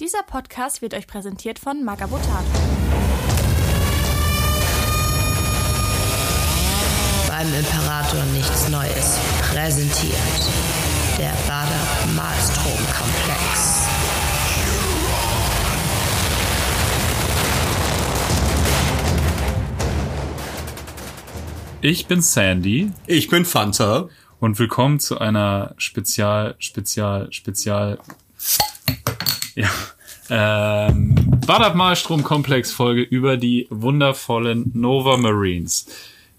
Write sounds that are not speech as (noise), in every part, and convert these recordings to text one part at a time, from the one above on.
Dieser Podcast wird euch präsentiert von Magabotato. Beim Imperator nichts Neues. Präsentiert der Bader Malstrom-Komplex. Ich bin Sandy Ich bin Fanta. und willkommen zu einer Spezial, Spezial, Spezial, ja, ähm, Badab Malstrom Komplex Folge über die wundervollen Nova Marines.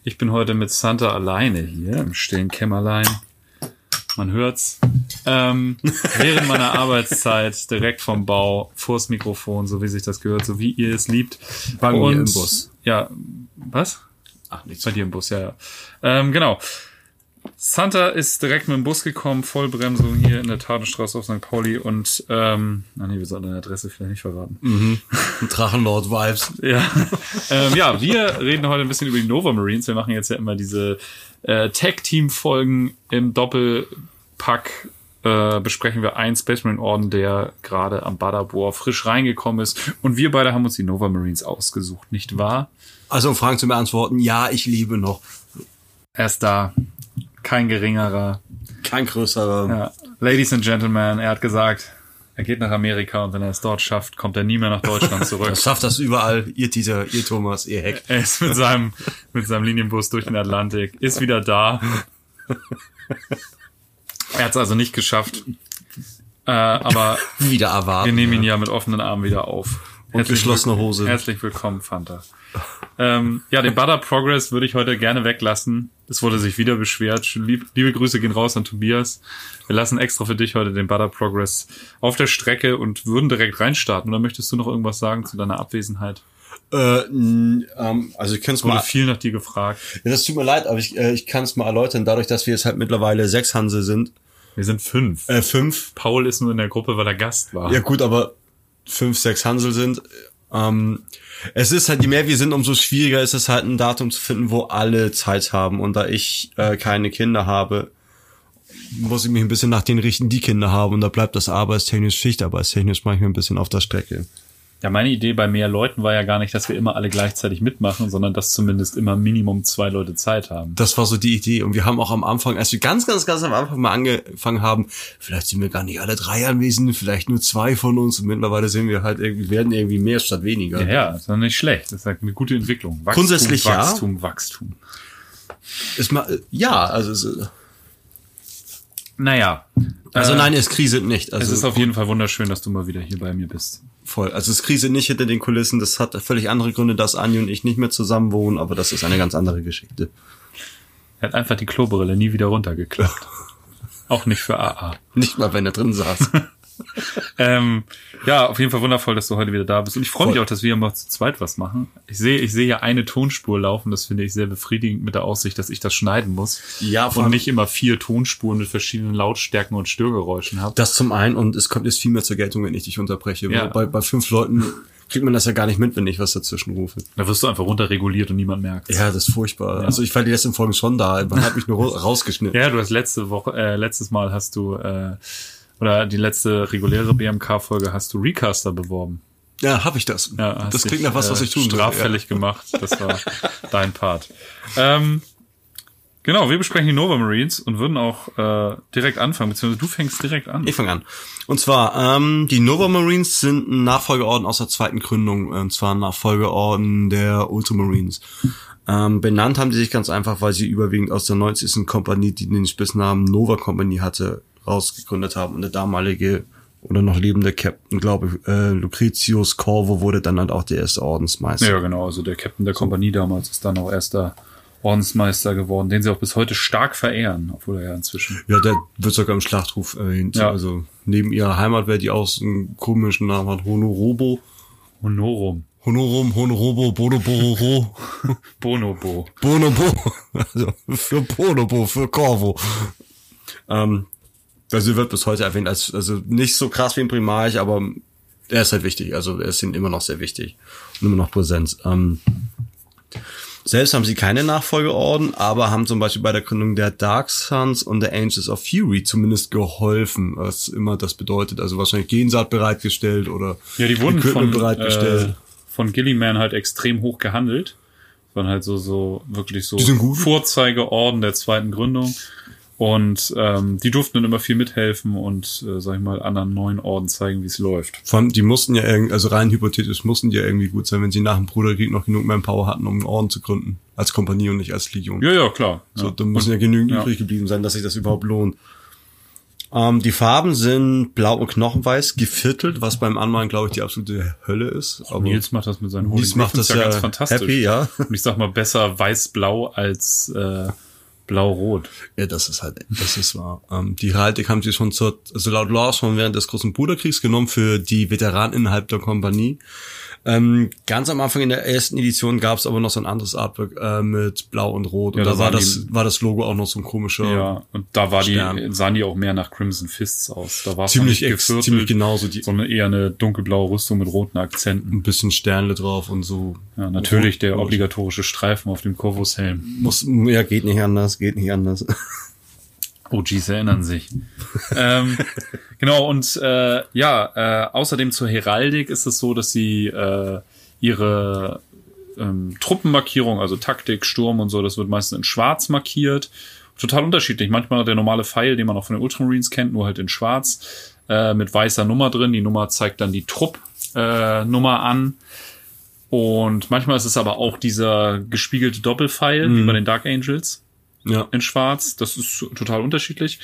Ich bin heute mit Santa alleine hier im stillen Kämmerlein. Man hört's. Ähm, (laughs) während meiner Arbeitszeit direkt vom Bau vors Mikrofon, so wie sich das gehört, so wie ihr es liebt. Bei mir im Bus. Ja, was? Ach, nichts. Bei dir im Bus, ja. ja. Ähm, genau. Santa ist direkt mit dem Bus gekommen, Vollbremsung hier in der Tatenstraße auf St. Pauli und ähm, ach nee, wir sollten deine Adresse vielleicht nicht verraten. Drachenlord-Vibes. (laughs) Ja. ähm, ja, wir reden heute ein bisschen über die Nova Marines. Wir machen jetzt ja immer diese äh, Tag-Team-Folgen im Doppelpack. Äh, besprechen wir einen Space Marine Orden, der gerade am Badabor frisch reingekommen ist. Und wir beide haben uns die Nova Marines ausgesucht, nicht wahr? Also um Fragen zu beantworten, ja, ich liebe noch. Er ist da. Kein geringerer. Kein größerer. Ja. Ladies and Gentlemen, er hat gesagt, er geht nach Amerika und wenn er es dort schafft, kommt er nie mehr nach Deutschland (laughs) zurück. Das schafft das überall. Ihr Teaser, ihr Thomas, ihr Heck. er ist mit seinem, mit seinem Linienbus durch den Atlantik, ist wieder da. Er hat es also nicht geschafft. Äh, aber (laughs) Wieder erwarten. wir nehmen ihn ja mit offenen Armen wieder auf. Und geschlossene will- Hose. Herzlich willkommen, Fanta. Ähm, ja, den Butter Progress würde ich heute gerne weglassen. Es wurde sich wieder beschwert. Lieb, liebe Grüße gehen raus an Tobias. Wir lassen extra für dich heute den Butter Progress auf der Strecke und würden direkt reinstarten. Oder möchtest du noch irgendwas sagen zu deiner Abwesenheit? Äh, ähm, also ich kann es Wurde mal. viel nach dir gefragt. Ja, das tut mir leid, aber ich, äh, ich kann es mal erläutern. Dadurch, dass wir jetzt halt mittlerweile sechs Hansel sind, Wir sind fünf. äh, fünf. Paul ist nur in der Gruppe, weil er Gast war. Ja gut, aber fünf, sechs Hansel sind. Ähm, es ist halt, je mehr wir sind, umso schwieriger ist es halt ein Datum zu finden, wo alle Zeit haben. Und da ich äh, keine Kinder habe, muss ich mich ein bisschen nach denen richten, die Kinder haben. Und da bleibt das arbeitstechnisch, schichtarbeitstechnisch manchmal ein bisschen auf der Strecke. Ja, meine Idee bei mehr Leuten war ja gar nicht, dass wir immer alle gleichzeitig mitmachen, sondern dass zumindest immer Minimum zwei Leute Zeit haben. Das war so die Idee. Und wir haben auch am Anfang, als wir ganz, ganz, ganz am Anfang mal angefangen haben, vielleicht sind wir gar nicht alle drei anwesend, vielleicht nur zwei von uns. Und mittlerweile sind wir halt irgendwie, werden irgendwie mehr statt weniger. Ja, ja, ist doch nicht schlecht. Das ist halt eine gute Entwicklung. Wachstum, Grundsätzlich ja. Wachstum, Wachstum. Ist mal, ja, also, Naja. also äh, nein, es kriselt nicht. Also Es ist auf jeden Fall wunderschön, dass du mal wieder hier bei mir bist. Voll. Also es kriselt nicht hinter den Kulissen. Das hat völlig andere Gründe, dass Anja und ich nicht mehr zusammen wohnen, aber das ist eine ganz andere Geschichte. Er hat einfach die Klobrille nie wieder runtergeklappt. (laughs) Auch nicht für AA. Nicht mal, wenn er drin saß. (laughs) (laughs) Ähm, ja, auf jeden Fall wundervoll, dass du heute wieder da bist. Und ich freue mich auch, dass wir mal zu zweit was machen. Ich sehe, ich sehe ja eine Tonspur laufen. Das finde ich sehr befriedigend mit der Aussicht, dass ich das schneiden muss. Ja, und nicht immer vier Tonspuren mit verschiedenen Lautstärken und Störgeräuschen habe. Das zum einen und es kommt jetzt viel mehr zur Geltung, wenn ich dich unterbreche. Ja. Bei, bei fünf Leuten kriegt man das ja gar nicht mit, wenn ich was dazwischen rufe. Da wirst du einfach runterreguliert und niemand merkt. Ja, das ist furchtbar. Also ich war die letzten Folgen schon da. Man hat mich nur ra- (laughs) rausgeschnitten. Ja, du hast letzte Woche, äh, letztes Mal hast du, äh, oder die letzte reguläre BMK-Folge hast du Recaster beworben. Ja, hab ich das. Ja, das dich, klingt nach was, was äh, ich tun würde, Straffällig gemacht. Das war dein Part. Ähm, genau, wir besprechen die Nova Marines und würden auch äh, direkt anfangen, beziehungsweise du fängst direkt an. Ich fange an. Und zwar, ähm, die Nova Marines sind ein Nachfolgeorden aus der zweiten Gründung, und zwar ein Nachfolgeorden der Ultramarines. Ähm, benannt haben die sich ganz einfach, weil sie überwiegend aus der 90. Kompanie, die den Spitznamen Nova Company hatte, rausgegründet haben. Und der damalige oder noch lebende Captain, glaube ich, äh, Lucretius Corvo wurde dann halt auch der erste Ordensmeister. ja, genau. Also der Captain der Kompanie damals ist dann auch erster Ordensmeister geworden, den sie auch bis heute stark verehren, obwohl er ja inzwischen. Ja, der wird sogar im Schlachtruf erwähnt. Ja. Also neben ihrer Heimatwehr, die auch so einen komischen Namen hat, Honorobo. Honorum. Honorum, Honorobo, Bonobororo, (laughs) Bonobo. Bonobo. (laughs) Also für Bonobo, für Corvo. Ähm, also wird bis heute erwähnt als, also nicht so krass wie ein Primarch, aber er ist halt wichtig. Also er ist ihnen immer noch sehr wichtig und immer noch Präsenz. Ähm, Selbst haben sie keine Nachfolgeorden, aber haben zum Beispiel bei der Gründung der Dark Sons und der Angels of Fury zumindest geholfen, was immer das bedeutet. Also wahrscheinlich Gensaat bereitgestellt oder Ja, die wurden von, Equipment bereitgestellt. äh, von Gilliman halt extrem hoch gehandelt. Waren halt so, so, wirklich so. Vorzeigeorden der zweiten Gründung. Und ähm, die durften dann immer viel mithelfen und, äh, sag ich mal, anderen neuen Orden zeigen, wie es läuft. Vor allem, die mussten ja irgendwie, also rein hypothetisch mussten die ja irgendwie gut sein, wenn sie nach dem Bruderkrieg noch genug Manpower hatten, um einen Orden zu gründen. Als Kompanie und nicht als Legion. Ja, ja, klar. So, ja. da müssen ja genügend ja. übrig geblieben sein, dass sich das überhaupt lohnt. Ähm, die Farben sind blau und knochenweiß, geviertelt, was beim Anmalen, glaube ich, die absolute Hölle ist. Aber Nils macht das mit seinen Nils Holy macht das ja ganz fantastisch. happy, ja. Und ich sag mal, besser weiß-blau als äh, blau-rot. Ja, das ist halt, das ist wahr. Ähm, die Heraldik haben sie schon zur, also laut Law schon während des großen Bruderkriegs genommen für die Veteranen innerhalb der Kompanie. Ähm, ganz am Anfang in der ersten Edition gab es aber noch so ein anderes Artwork äh, mit Blau und Rot. Ja, und da war das, die- war das Logo auch noch so ein komischer, Ja, und da war die, Stern. sahen die auch mehr nach Crimson Fists aus. Da war es ziemlich, ex, ziemlich genauso. Die, sondern eher eine dunkelblaue Rüstung mit roten Akzenten. ein bisschen Sternle drauf und so. Ja, natürlich der obligatorische Streifen auf dem Corvus-Helm. Muss, ja, geht nicht anders, geht nicht anders. (laughs) OGs erinnern sich. ähm, genau, und äh, ja, äh, außerdem zur Heraldik ist es so, dass sie äh, ihre ähm, Truppenmarkierung, also Taktik, Sturm und so, das wird meistens in schwarz markiert. Total unterschiedlich. Manchmal der normale Pfeil, den man auch von den Ultramarines kennt, nur halt in schwarz, äh, mit weißer Nummer drin. Die Nummer zeigt dann die Truppnummer äh, an. Und manchmal ist es aber auch dieser gespiegelte Doppelpfeil, wie bei den Dark Angels ja. in schwarz. Das ist total unterschiedlich.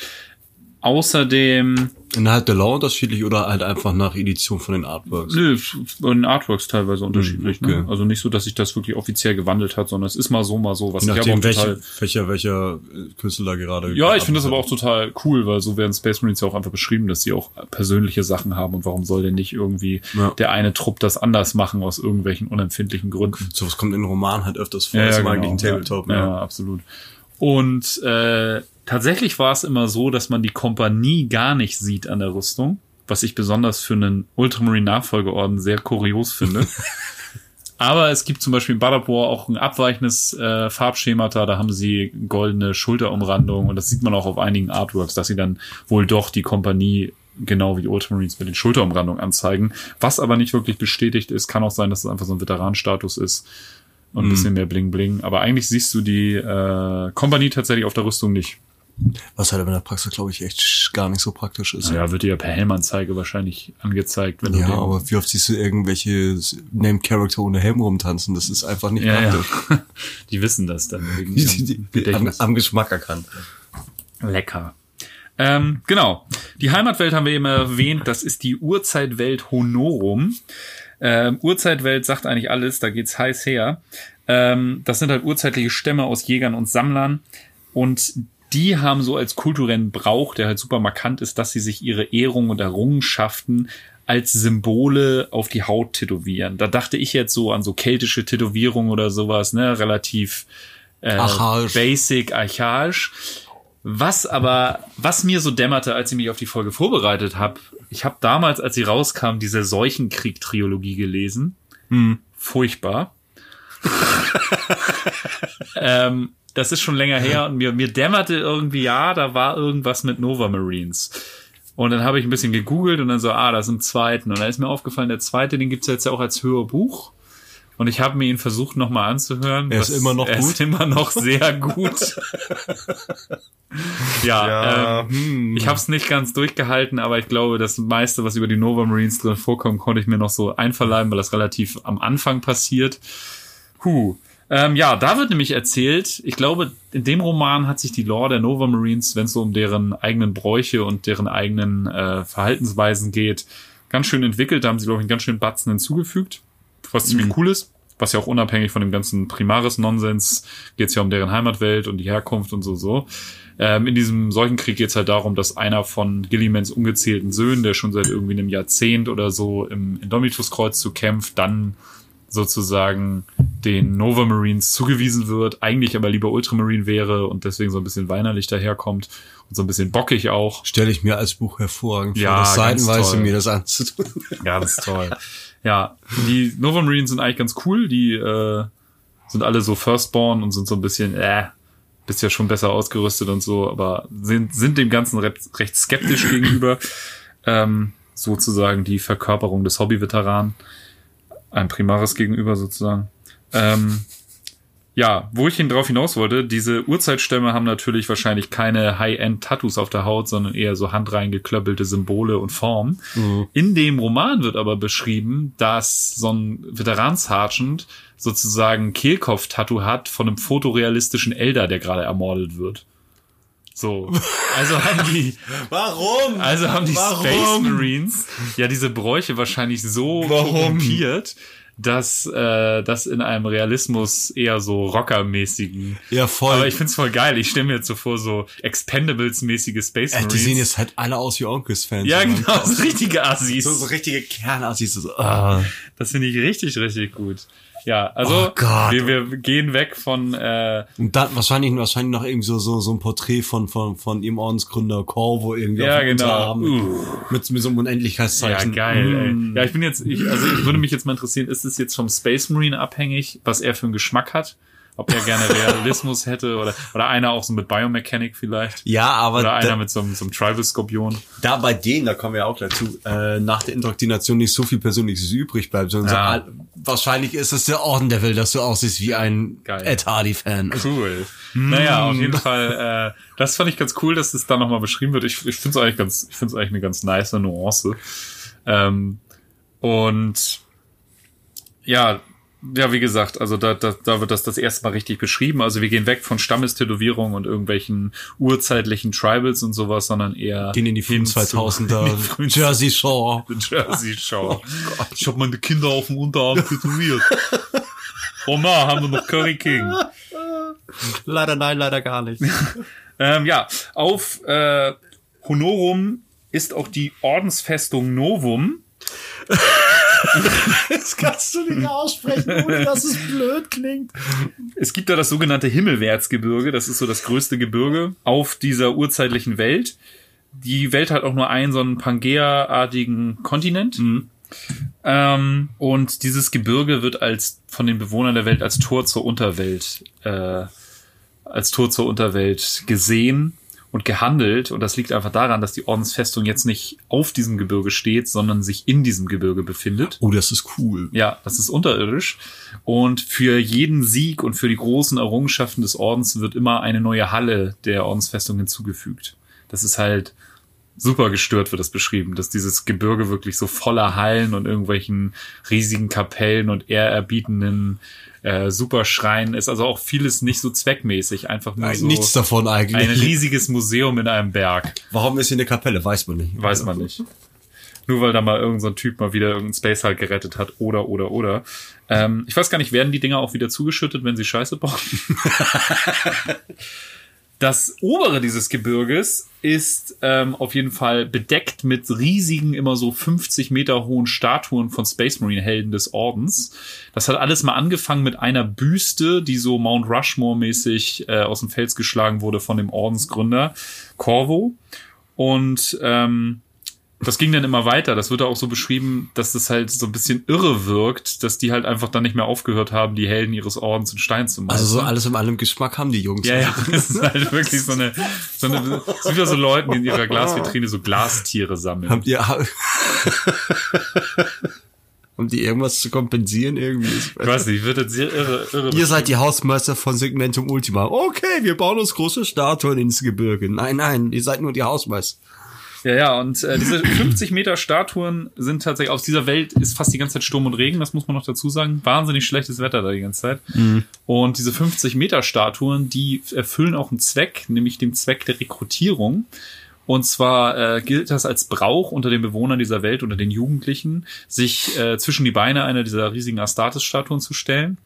Außerdem, Innerhalb der Law unterschiedlich oder halt einfach nach Edition von den Artworks. nö, bei den Artworks teilweise unterschiedlich. okay. Ne? Also nicht so, dass sich das wirklich offiziell gewandelt hat, sondern es ist mal so, mal so. Was ich nachdem, auch welche, welcher, welcher äh, Künstler gerade. ja, ich finde das aber auch total cool, weil so werden Space Marines ja auch einfach beschrieben, dass sie auch persönliche Sachen haben und warum soll denn nicht irgendwie Ja. der eine Trupp das anders machen aus irgendwelchen unempfindlichen Gründen. Sowas kommt in Romanen halt öfters vor als im eigentlichen Tabletop. Ja, ja, absolut. Und äh, tatsächlich war es immer so, dass man die Kompanie gar nicht sieht an der Rüstung, was ich besonders für einen Ultramarine-Nachfolgeorden sehr kurios finde. (laughs) Aber es gibt zum Beispiel in Badabor auch ein abweichendes äh, Farbschemata, da haben sie goldene Schulterumrandung und das sieht man auch auf einigen Artworks, dass sie dann wohl doch die Kompanie genau wie die Ultramarines mit den Schulterumrandungen anzeigen. Was aber nicht wirklich bestätigt ist, kann auch sein, dass es einfach so ein Veteranenstatus ist und ein bisschen mehr Bling Bling. Aber eigentlich siehst du die äh, Kompanie tatsächlich auf der Rüstung nicht. Was halt aber in der Praxis, glaube ich, echt gar nicht so praktisch ist. Ja, wird dir ja per Helmanzeige wahrscheinlich angezeigt, wenn du Ja, den- aber wie oft siehst du irgendwelche Named Character ohne Helm rumtanzen? Das ist einfach nicht ja, ja. praktisch. (laughs) Die wissen das dann. Wegen Die, die, die, am, am Geschmack erkannt. Lecker. Ähm, genau. Die Heimatwelt haben wir eben erwähnt. Das ist die Urzeitwelt Honorum. Ähm, Urzeitwelt sagt eigentlich alles. Da geht's heiß her. Ähm, das sind halt urzeitliche Stämme aus Jägern und Sammlern. Und die haben so als kulturellen Brauch, der halt super markant ist, dass sie sich ihre Ehrung und Errungenschaften als Symbole auf die Haut tätowieren. Da dachte ich jetzt so an so keltische Tätowierungen oder sowas, ne, relativ äh, Archaisch. basic, archaisch. Was aber, was mir so dämmerte, als ich mich auf die Folge vorbereitet habe, ich habe damals, als sie rauskam, diese Seuchenkrieg-Trilogie gelesen. Furchtbar. ähm, das ist schon länger her und mir, mir dämmerte irgendwie, ja, da war irgendwas mit Nova Marines. Und dann habe ich ein bisschen gegoogelt und dann so, ah, das ist im zweiten. Und dann ist mir aufgefallen, der zweite, den gibt's jetzt ja auch als Hörbuch. Und ich habe mir ihn versucht nochmal anzuhören. Er ist immer noch er gut? ist immer noch sehr gut. (laughs) ja, ähm, hm. ich habe es nicht ganz durchgehalten, aber ich glaube, das meiste, was über die Nova Marines drin vorkommt, konnte ich mir noch so einverleiben, weil das relativ am Anfang passiert. Huh. Ähm, ja, da wird nämlich erzählt, ich glaube, in dem Roman hat sich die Lore der Nova Marines, wenn es so um deren eigenen Bräuche und deren eigenen äh, Verhaltensweisen geht, ganz schön entwickelt. Da haben sie, glaube ich, einen ganz schönen Batzen hinzugefügt, was ziemlich cool ist. Was ja auch unabhängig von dem ganzen Primaris-Nonsens geht es ja um deren Heimatwelt und die Herkunft und so so. Ähm, in diesem Seuchenkrieg geht es halt darum, dass einer von Gillimans ungezählten Söhnen, der schon seit irgendwie einem Jahrzehnt oder so im Indomitus-Kreuz zu kämpft, dann sozusagen den Nova Marines zugewiesen wird, eigentlich aber lieber Ultramarine wäre und deswegen so ein bisschen weinerlich daherkommt und so ein bisschen bockig auch. Stelle ich mir als Buch hervorragend Ja, vor, das ganz seitenweise mir das anzutun. Ganz toll. (laughs) Ja, die Nova Marines sind eigentlich ganz cool. Die äh, sind alle so Firstborn und sind so ein bisschen, äh, bist ja schon besser ausgerüstet und so, aber sind, sind dem Ganzen recht, recht skeptisch (clears throat) gegenüber. Ähm, sozusagen die Verkörperung des Hobby-Veteranen. Ein Primaris gegenüber sozusagen. Ähm, ja, wo ich ihn drauf hinaus wollte, diese Urzeitstämme haben natürlich wahrscheinlich keine High-End-Tattoos auf der Haut, sondern eher so handreingeklöppelte Symbole und Formen. In dem Roman wird aber beschrieben, dass so ein Veteran-Sergeant sozusagen Kehlkopf-Tattoo hat von einem fotorealistischen Elder, der gerade ermordet wird. So. Also haben die, (laughs) Warum? also haben die Warum? Space Marines ja diese Bräuche wahrscheinlich so Warum? Dass äh, das in einem Realismus eher so Rockermäßigen. Ja, voll. Aber ich find's voll geil. Ich stelle mir jetzt so vor, so Expendables-mäßige Space Äh, Marines. die sehen jetzt halt alle aus wie Onkels-Fans. ja, genau, so richtige Assis. So, so richtige Kernassis. So, ah. Das finde ich richtig, richtig gut. Ja, also Oh wir, wir gehen weg von äh, Und dann wahrscheinlich, wahrscheinlich noch irgendwie so, so, so ein Porträt von, von, von ihrem Ordensgründer Corvo irgendwie Ja, auf genau. Mit, Uh. mit, mit so einem Ja, Unendlichkeitszeichen. geil, Mm. ey. Ja, ich bin jetzt, ich, also ich würde mich jetzt mal interessieren, ist es jetzt vom Space Marine abhängig, was er für einen Geschmack hat? Ob er gerne Realismus hätte oder, oder einer auch so mit Biomechanic vielleicht? Ja, aber Oder einer da, mit so einem, so einem Tribal-Skorpion? da bei denen, da kommen wir auch dazu, äh, nach der Indoktrination nicht so viel Persönliches übrig bleibt, sondern Ja. so, wahrscheinlich ist es der Orden, der will, dass du aussiehst wie ein Geil. Ed Hardy-Fan. Cool. Naja, auf jeden Fall, äh, das fand ich ganz cool, dass das da nochmal beschrieben wird. Ich, ich finde es eigentlich ganz, ich finde es eigentlich eine ganz nice Nuance. Ähm, und ja, ja, wie gesagt, also da, da, da wird das das erste Mal richtig beschrieben. Also wir gehen weg von Stammestätowierungen und irgendwelchen urzeitlichen Tribals und sowas, sondern eher Gehen in die frühen hin zu- 2000er (laughs) in die frühen Jersey Shore. (laughs) Jersey Show. ich habe meine Kinder auf dem Unterarm tätowiert. (laughs) Oma, haben wir noch Curry King. Leider nein, leider gar nicht. Ähm, ja, auf äh, Honorum ist auch die Ordensfestung Novum. (laughs) Das kannst du nicht aussprechen, ohne dass es blöd klingt. Es gibt da das sogenannte Himmelwärtsgebirge. Das ist so das größte Gebirge auf dieser urzeitlichen Welt. Die Welt hat auch nur einen so einen Pangea-artigen Kontinent. Ähm, und dieses Gebirge wird als von den Bewohnern der Welt als Tor zur Unterwelt, äh, als Tor zur Unterwelt gesehen und gehandelt. Und das liegt einfach daran, dass die Ordensfestung jetzt nicht auf diesem Gebirge steht, sondern sich in diesem Gebirge befindet. Oh, das ist cool. Ja, das ist unterirdisch. Und für jeden Sieg und für die großen Errungenschaften des Ordens wird immer eine neue Halle der Ordensfestung hinzugefügt. Das ist halt super gestört wird das beschrieben, dass dieses Gebirge wirklich so voller Hallen und irgendwelchen riesigen Kapellen und ehrerbietenden äh, Superschreien ist. Also auch vieles nicht so zweckmäßig, einfach nur Nein, so nichts davon ein eigentlich. riesiges Museum in einem Berg. Warum ist hier eine Kapelle? Weiß man nicht. Weiß man nicht. Nur weil da mal irgendein so ein Typ mal wieder irgendein Space halt gerettet hat oder oder oder. Ähm, ich weiß gar nicht, werden die Dinger auch wieder zugeschüttet, wenn sie Scheiße bauen? (laughs) Das obere dieses Gebirges ist ähm, auf jeden Fall bedeckt mit riesigen, immer so 50 Meter hohen Statuen von Space Marine Helden des Ordens. Das hat alles mal angefangen mit einer Büste, die so Mount Rushmore mäßig äh, aus dem Fels geschlagen wurde von dem Ordensgründer Corvo. Und ähm, das ging dann immer weiter. Das wird auch so beschrieben, dass das halt so ein bisschen irre wirkt, dass die halt einfach dann nicht mehr aufgehört haben, die Helden ihres Ordens in Stein zu malen. Also so alles in allem Geschmack haben die Jungs. Ja, ja, (laughs) das ist halt wirklich so eine, so eine, es sind wieder so Leute, die in ihrer Glasvitrine so Glastiere sammeln. Habt ihr, um die irgendwas zu kompensieren irgendwie? Ich weiß nicht, wird jetzt sehr irre, irre. Ihr seid die Hausmeister von Segmentum Ultima. Okay, wir bauen uns große Statuen ins Gebirge. Nein, nein, ihr seid nur die Hausmeister. Ja, ja, und äh, diese (clears throat) 50 Meter Statuen sind tatsächlich, aus dieser Welt ist fast die ganze Zeit Sturm und Regen, das muss man noch dazu sagen. Wahnsinnig schlechtes Wetter da die ganze Zeit. Und diese 50 Meter Statuen, die erfüllen auch einen Zweck, nämlich den Zweck der Rekrutierung. Und zwar äh, gilt das als Brauch unter den Bewohnern dieser Welt, unter den Jugendlichen, sich äh, zwischen die Beine einer dieser riesigen Astartes-Statuen zu stellen.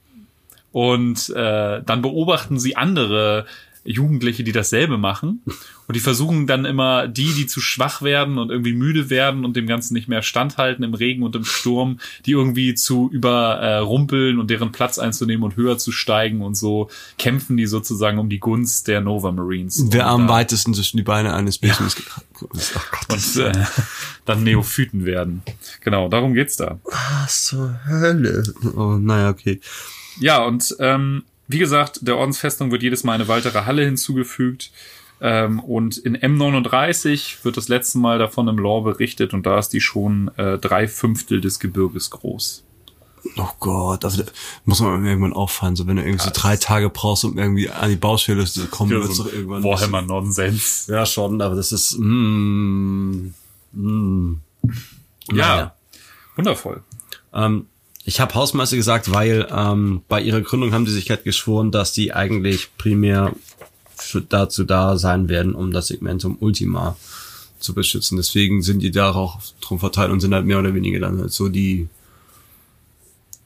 Und äh, dann beobachten sie andere Jugendliche, die dasselbe machen. Und die versuchen dann immer die, die zu schwach werden und irgendwie müde werden und dem Ganzen nicht mehr standhalten im Regen und im Sturm, die irgendwie zu überrumpeln und deren Platz einzunehmen und höher zu steigen und so kämpfen die sozusagen um die Gunst der Nova Marines. Wer am weitesten zwischen die Beine eines Babys oh Gott, das und äh, dann Neophyten werden. Genau, darum geht's da. Was zur Hölle? Oh, naja, okay. Ja, und ähm, wie gesagt, der Ordensfestung wird jedes Mal eine weitere Halle hinzugefügt. Ähm, und in M39 wird das letzte Mal davon im Lore berichtet und da ist die schon äh, drei Fünftel des Gebirges groß. Oh Gott, also da muss man irgendwann auffallen, so wenn du irgendwie so drei Tage brauchst, um irgendwie an die Baustelle zu kommen, Ja, wird's so doch irgendwann. Warhammer Nonsens. Ja, schon, aber das ist, mm, mm. Ja, Naja. wundervoll. Ähm, ich habe Hausmeister gesagt, weil ähm, bei ihrer Gründung haben sie sich halt geschworen, dass die eigentlich primär dazu da sein werden, um das Segmentum Ultima zu beschützen. Deswegen sind die da auch drum verteilt und sind halt mehr oder weniger dann halt so die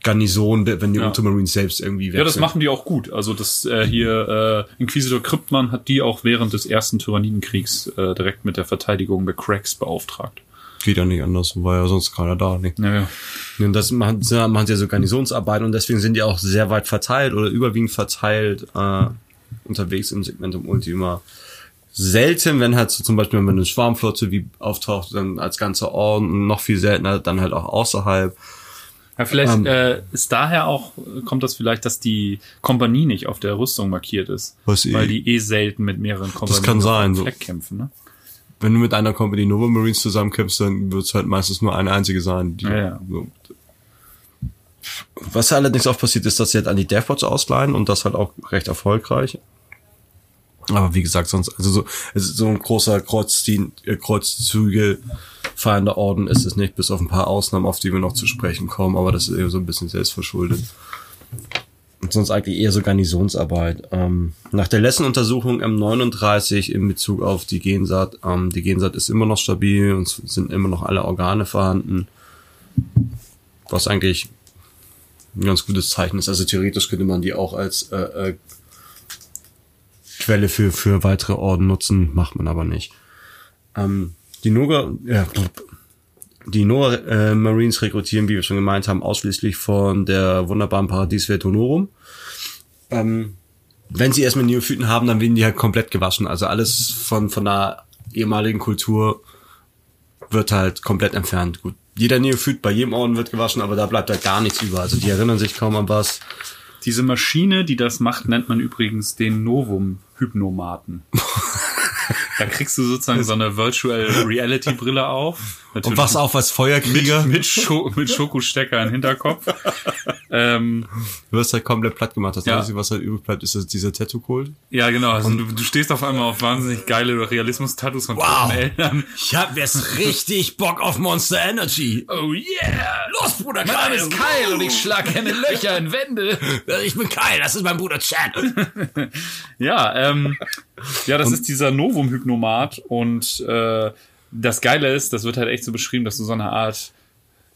Garnison, wenn die Ja. Ultramarines selbst irgendwie wechseln. Ja, das machen die auch gut. Also das äh, hier äh, Inquisitor Kryptmann hat die auch während des ersten Tyrannidenkriegs äh, direkt mit der Verteidigung der Cracks beauftragt. Geht ja nicht anders, war ja sonst keiner da. Nicht? Naja. Und das machen, machen sie ja so Garnisonsarbeit und deswegen sind die auch sehr weit verteilt oder überwiegend verteilt äh, unterwegs im Segmentum Ultima. Selten, wenn halt so zum Beispiel, wenn eine Schwarmflotte wie auftaucht, dann als ganzer Orden, noch viel seltener, dann halt auch außerhalb. Ja, vielleicht Ähm. äh, ist daher auch, kommt das vielleicht, dass die Kompanie nicht auf der Rüstung markiert ist. Was weil eh- die eh selten mit mehreren Kompanien kann auf sein, so. Kämpfen, ne? Wenn du mit einer Company Nova Marines zusammenkämpfst, dann wird es halt meistens nur eine einzige sein. Die, Ja, ja. So. Was allerdings auch passiert ist, dass sie halt an die Deathwatch ausleihen und das halt auch recht erfolgreich. Aber wie gesagt, sonst, also so, es ist so ein großer Kreuzdien, äh, Kreuzzüge feiernder Orden ist es nicht, bis auf ein paar Ausnahmen, auf die wir noch zu sprechen kommen, aber das ist eher so ein bisschen selbstverschuldet. Und sonst eigentlich eher so Garnisonsarbeit. Ähm, nach der letzten Untersuchung M39 in Bezug auf die Gensaat, ähm, die Gensaat ist immer noch stabil und sind immer noch alle Organe vorhanden. Was eigentlich ein ganz gutes Zeichen ist. Also theoretisch könnte man die auch als äh, äh, Quelle für, für weitere Orden nutzen, macht man aber nicht. Ähm, die Noga, ja, die Nova äh, Marines rekrutieren, wie wir schon gemeint haben, ausschließlich von der wunderbaren Paradieswelt Honorum. Ähm, wenn sie erstmal Neophyten haben, dann werden die halt komplett gewaschen. Also alles von, von der ehemaligen Kultur wird halt komplett entfernt. Gut, jeder Neophyt bei jedem Orden wird gewaschen, aber da bleibt halt gar nichts über. Also die erinnern sich kaum an was. Diese Maschine, die das macht, nennt man übrigens den Novum-Hypnomaten. (laughs) da kriegst du sozusagen so eine Virtual Reality Brille auf. Und was auch als Feuerkrieger. mit, mit, Scho mit Schokostecker im Hinterkopf. (laughs) ähm, Du wirst halt komplett platt gemacht. Das Ja. Einzige, was halt übrig bleibt, ist das- dieser Tattoo-Kult. ja, genau. Also du, du stehst auf einmal auf wahnsinnig geile Realismus-Tattoos von Wow. Eltern. Ich hab jetzt richtig Bock auf Monster Energy. Oh yeah! Los, Bruder Mein Name ist Kyle und ich schlag keine Löcher in Wände. Ich bin Kyle, das ist mein Bruder Chad. (laughs) Ja, ähm, ja, das ist dieser Novum-Hypnomat und äh, das Geile ist, das wird halt echt so beschrieben, dass du so eine Art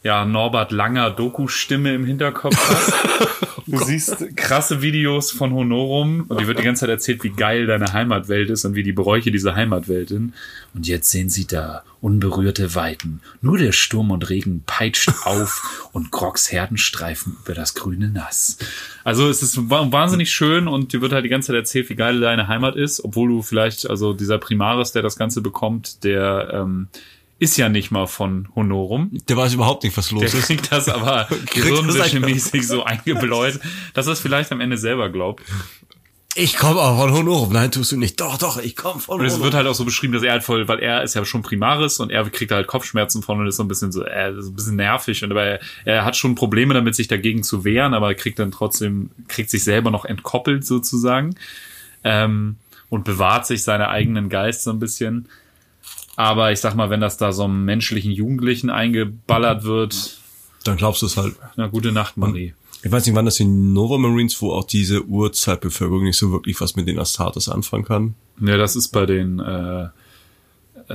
ja, Norbert Langer Doku-Stimme im Hinterkopf hast. (laughs) Du siehst krasse Videos von Honorum und die wird die ganze Zeit erzählt, wie geil deine Heimatwelt ist und wie die Bräuche dieser Heimatwelt sind. Und jetzt sehen sie da unberührte Weiten. Nur der Sturm und Regen peitscht auf und Grogs Herden streifen über das grüne Nass. Also es ist wa- wahnsinnig schön und dir wird halt die ganze Zeit erzählt, wie geil deine Heimat ist, obwohl du vielleicht, also dieser Primaris, der das Ganze bekommt, der ähm, ist ja nicht mal von Honorum. Der weiß überhaupt nicht, was los Der ist. kriegt das aber (laughs) gehirnwäschemäßig so eingebläut, dass er es vielleicht am Ende selber glaubt. Ich komme auch von Honorum. Nein, tust du nicht. Doch, doch, ich komme von Und es Honorum. wird halt auch so beschrieben, dass er halt voll, weil er ist ja schon Primaris und er kriegt halt Kopfschmerzen von und ist so ein bisschen so, äh, so ein bisschen nervig und aber er, hat schon Probleme damit, sich dagegen zu wehren, aber er kriegt dann trotzdem, kriegt sich selber noch entkoppelt sozusagen ähm, und bewahrt sich seine eigenen Geist so ein bisschen. Aber ich sag mal, wenn das da so einem menschlichen Jugendlichen eingeballert wird, Dann glaubst du es halt. na gute Nacht, Marie. Ich weiß nicht, wann das die Nova Marines, wo auch diese Urzeitbevölkerung nicht so wirklich was mit den Astartes anfangen kann. Ja, das ist bei den äh,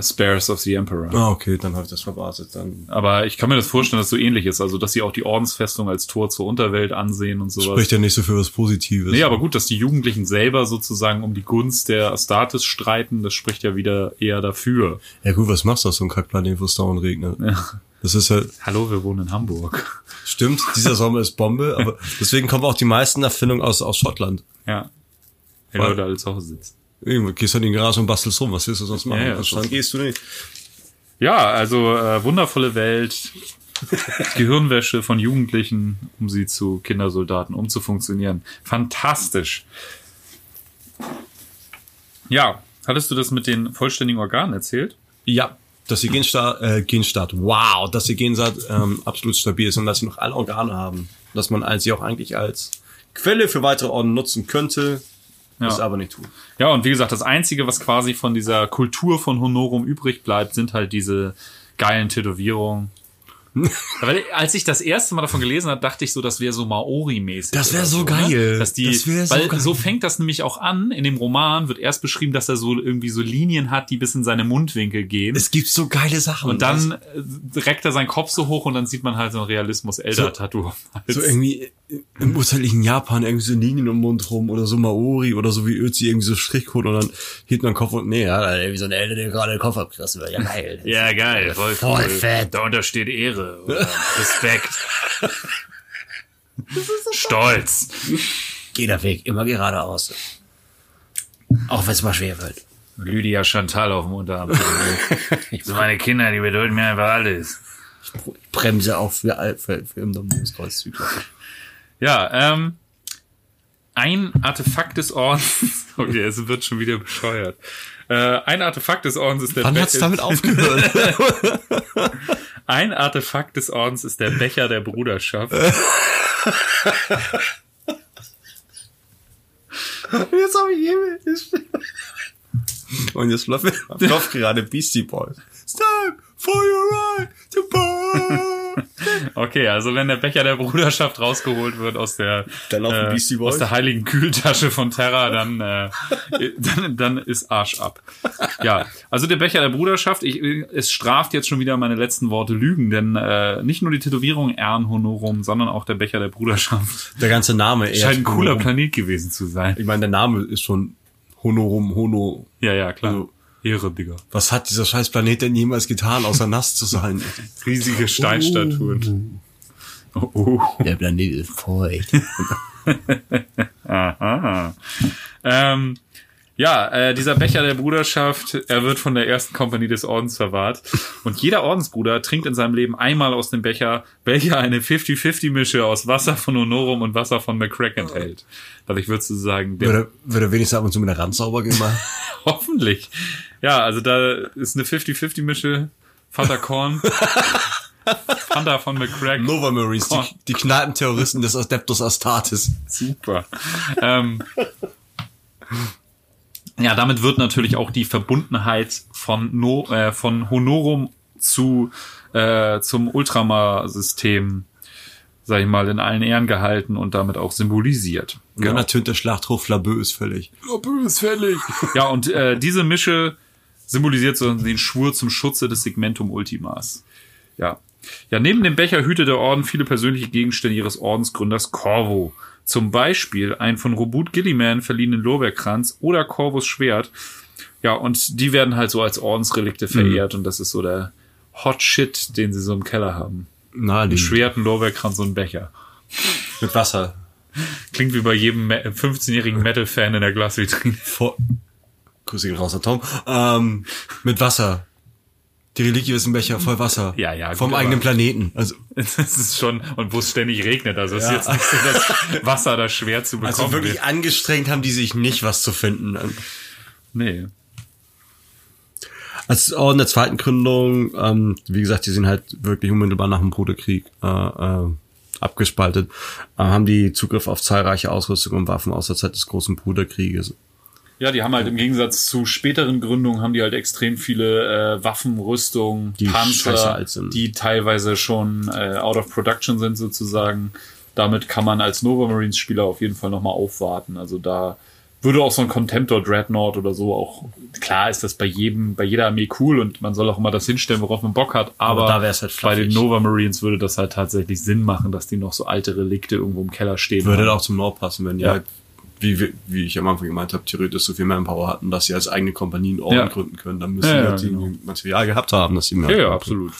Spares of the Emperor. Ah, okay, dann habe ich das verwartet. Dann Aber ich kann mir das vorstellen, dass es so ähnlich ist. Also, dass sie auch die Ordensfestung als Tor zur Unterwelt ansehen und sowas. spricht ja nicht so für was Positives. Nee, aber gut, dass die Jugendlichen selber sozusagen um die Gunst der Astartes streiten, das spricht ja wieder eher dafür. Ja gut, was machst du auf so einem Kackplanet, wo es dauernd regnet? Ja. Das ist halt, Hallo, wir wohnen in Hamburg. stimmt, dieser Sommer ist Bombe, aber (laughs) deswegen kommen auch die meisten Erfindungen aus, aus Schottland. Ja. Wenn Weil- Leute alle zu Hause sitzen. Irgendwo gehst du in die Garage und bastelst rum, was willst du sonst machen? Ja, ja. Strand gehst du nicht. Ja, also äh, wundervolle Welt. (laughs) Gehirnwäsche von Jugendlichen, um sie zu Kindersoldaten umzufunktionieren. Fantastisch. Ja, hattest du das mit den vollständigen Organen erzählt? Ja, dass ihr Genstart, äh, Genstart, wow, dass ihr Genstart ähm, absolut stabil ist und dass sie noch alle Organe haben. Dass man als sie auch eigentlich als Quelle für weitere Orden nutzen könnte, Ja. ist aber nicht tun. Ja, und wie gesagt, das Einzige, was quasi von dieser Kultur von Honorum übrig bleibt, sind halt diese geilen Tätowierungen. (laughs) Aber als ich das erste Mal davon gelesen habe, dachte ich so, das wäre so Maori-mäßig. Das wär oder so Ne? geil. Dass die, Das wär so weil geil. so fängt das nämlich auch an. In dem Roman wird erst beschrieben, dass er so irgendwie so Linien hat, die bis in seine Mundwinkel gehen. Es gibt so geile Sachen. und dann äh, reckt er seinen Kopf so hoch und dann sieht man halt so ein Realismus-Elder-Tattoo. so irgendwie im urzeitlichen Japan irgendwie so Linien im Mund rum oder so Maori oder so wie Ötzi irgendwie so Strichcode und dann hielt man den Kopf und nee, ja, irgendwie so ein Älter, der gerade den Kopf abgerissen wird. Ja, geil. Ja, geil, voll, Voll cool. fett. Darunter steht Ehre oder Respekt. Stolz. Geh der Weg, immer geradeaus. Auch wenn es mal schwer wird. Lydia Chantal auf dem Unterarm. (laughs) so meine Kinder, die bedeuten mir einfach alles. Bremse auch für, Al- für, für im Dominionskreuzzügler. Ja, ähm, ein Artefakt des Ordens. (laughs) Okay, es wird schon wieder bescheuert. Äh, ein Artefakt des Ordens ist der Wann hat's damit aufgehört? (laughs) Ein Artefakt des Ordens ist der Becher der Bruderschaft. (laughs) Jetzt habe ich Himmel. Und jetzt läuft, gerade Beastie Boys. It's time for your right to burn. (laughs) Okay, also wenn der Becher der Bruderschaft rausgeholt wird aus der, äh, aus der heiligen Kühltasche von Terra, dann, äh, (laughs) dann, dann ist Arsch ab. Ja, also der Becher der Bruderschaft, ich, es straft jetzt schon wieder meine letzten Worte Lügen, denn äh, nicht nur die Tätowierung Ehren Honorum, sondern auch der Becher der Bruderschaft (laughs) Der ganze Name eher scheint ein cooler. Planet gewesen zu sein. Ich meine, der Name ist schon Honorum, Hono. Ja, ja, klar. Also- Ehre, Digga. Was hat dieser scheiß Planet denn jemals getan, außer nass zu sein? (laughs) Riesige Steinstatuen. Oh, oh. Der Planet ist feucht. (laughs) Aha. Ähm, ja, äh, dieser Becher der Bruderschaft, er wird von der ersten Kompanie des Ordens verwahrt. Und jeder Ordensbruder trinkt in seinem Leben einmal aus dem Becher, welcher eine 50-50-Mische aus Wasser von Honorum und Wasser von McCrack enthält. Dadurch würdest du sagen, der, Würde, würde wenigstens ab und zu mit der Rand sauber gemacht. (laughs) hoffentlich. Ja, also da ist eine 50-50-Mische, Vater Korn, Fanta von McCrack. Nova Marines, die, die knallten Terroristen des Adeptus Astartes. Super. ähm, ja, damit wird natürlich auch die Verbundenheit von, no, äh, von Honorum zu äh, zum Ultramar-System, sag ich mal, in allen Ehren gehalten und damit auch symbolisiert. Und dann ertönt der Schlachtruf Flabö ist fällig. ist fällig. Ja, und äh, diese Mische symbolisiert so den Schwur zum Schutze des Segmentum Ultimas. Ja. Ja, neben dem Becher hütet der Orden viele persönliche Gegenstände ihres Ordensgründers Corvo. Zum Beispiel ein von Robut Gilliman verliehenen Lorbeerkranz oder Corvus Schwert. Ja, und die werden halt so als Ordensrelikte verehrt und das ist so der Hot Shit, den sie so im Keller haben. Na, Ein die Schwert, ein Lorbeerkranz und ein Becher. mit Wasser. Klingt wie bei jedem Me- 15-jährigen Metal-Fan in der Glasvitrine. Vor Grüße raus Tom. Ähm, mit Wasser. Die Reliquie ist ein Becher voll Wasser. Ja, ja, Vom gut, eigenen Planeten. Also, (laughs) Das ist schon, und wo es ständig regnet. Also es Ja. ist jetzt nicht so, dass Wasser da schwer zu bekommen also wirklich wird. angestrengt haben die sich nicht, was zu finden. Nee. Als Orden der zweiten Gründung, ähm, wie gesagt, die sind halt wirklich unmittelbar nach dem Bruderkrieg äh, äh, abgespaltet, äh, haben die Zugriff auf zahlreiche Ausrüstung und Waffen aus der Zeit des großen Bruderkrieges. Ja, die haben halt im Gegensatz zu späteren Gründungen haben die halt extrem viele äh, Waffen, Rüstung, Die Panzer, die teilweise schon äh, out of production sind sozusagen. Damit kann man als Nova Marines Spieler auf jeden Fall nochmal aufwarten. Also da würde auch so ein Contemptor Dreadnought oder so auch, klar ist das bei jedem, bei jeder Armee cool und man soll auch immer das hinstellen, worauf man Bock hat, aber, Aber halt bei den. Nova Marines würde das halt tatsächlich Sinn machen, dass die noch so alte Relikte irgendwo im Keller stehen. Würde haben. auch zum Nord passen, wenn die Ja. halt, wie, wie ich am Anfang gemeint habe, theoretisch so viel Manpower hatten, dass sie als eigene Kompanie einen Orden Ja. gründen können. Dann müssen Ja, die ja, halt genau. Material gehabt haben, dass sie mehr Ja, ja, absolut.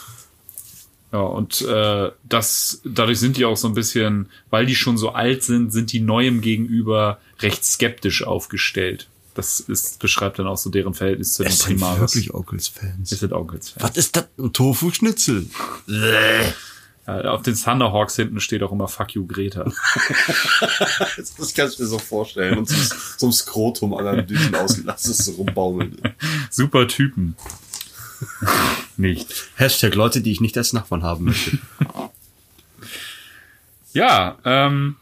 Ja, und äh, das, dadurch sind die auch so ein bisschen, weil die schon so alt sind, sind die neuem gegenüber recht skeptisch aufgestellt. Das ist, beschreibt dann auch so deren Verhältnis zu den Es sind Primaris. wirklich Onkels-Fans. Es sind Onkels. Was ist das? Ein Tofu-Schnitzel? (laughs) Ja, auf den Thunderhawks hinten steht auch immer Fuck you Greta. (laughs) Das kann ich mir so vorstellen. Und so, so ein Skrotum einem Düsen ausgelassen, das so rumbaumelt. Super Typen. Nicht. Hashtag Leute, die ich nicht als Nachbarn haben möchte. Ja, ähm,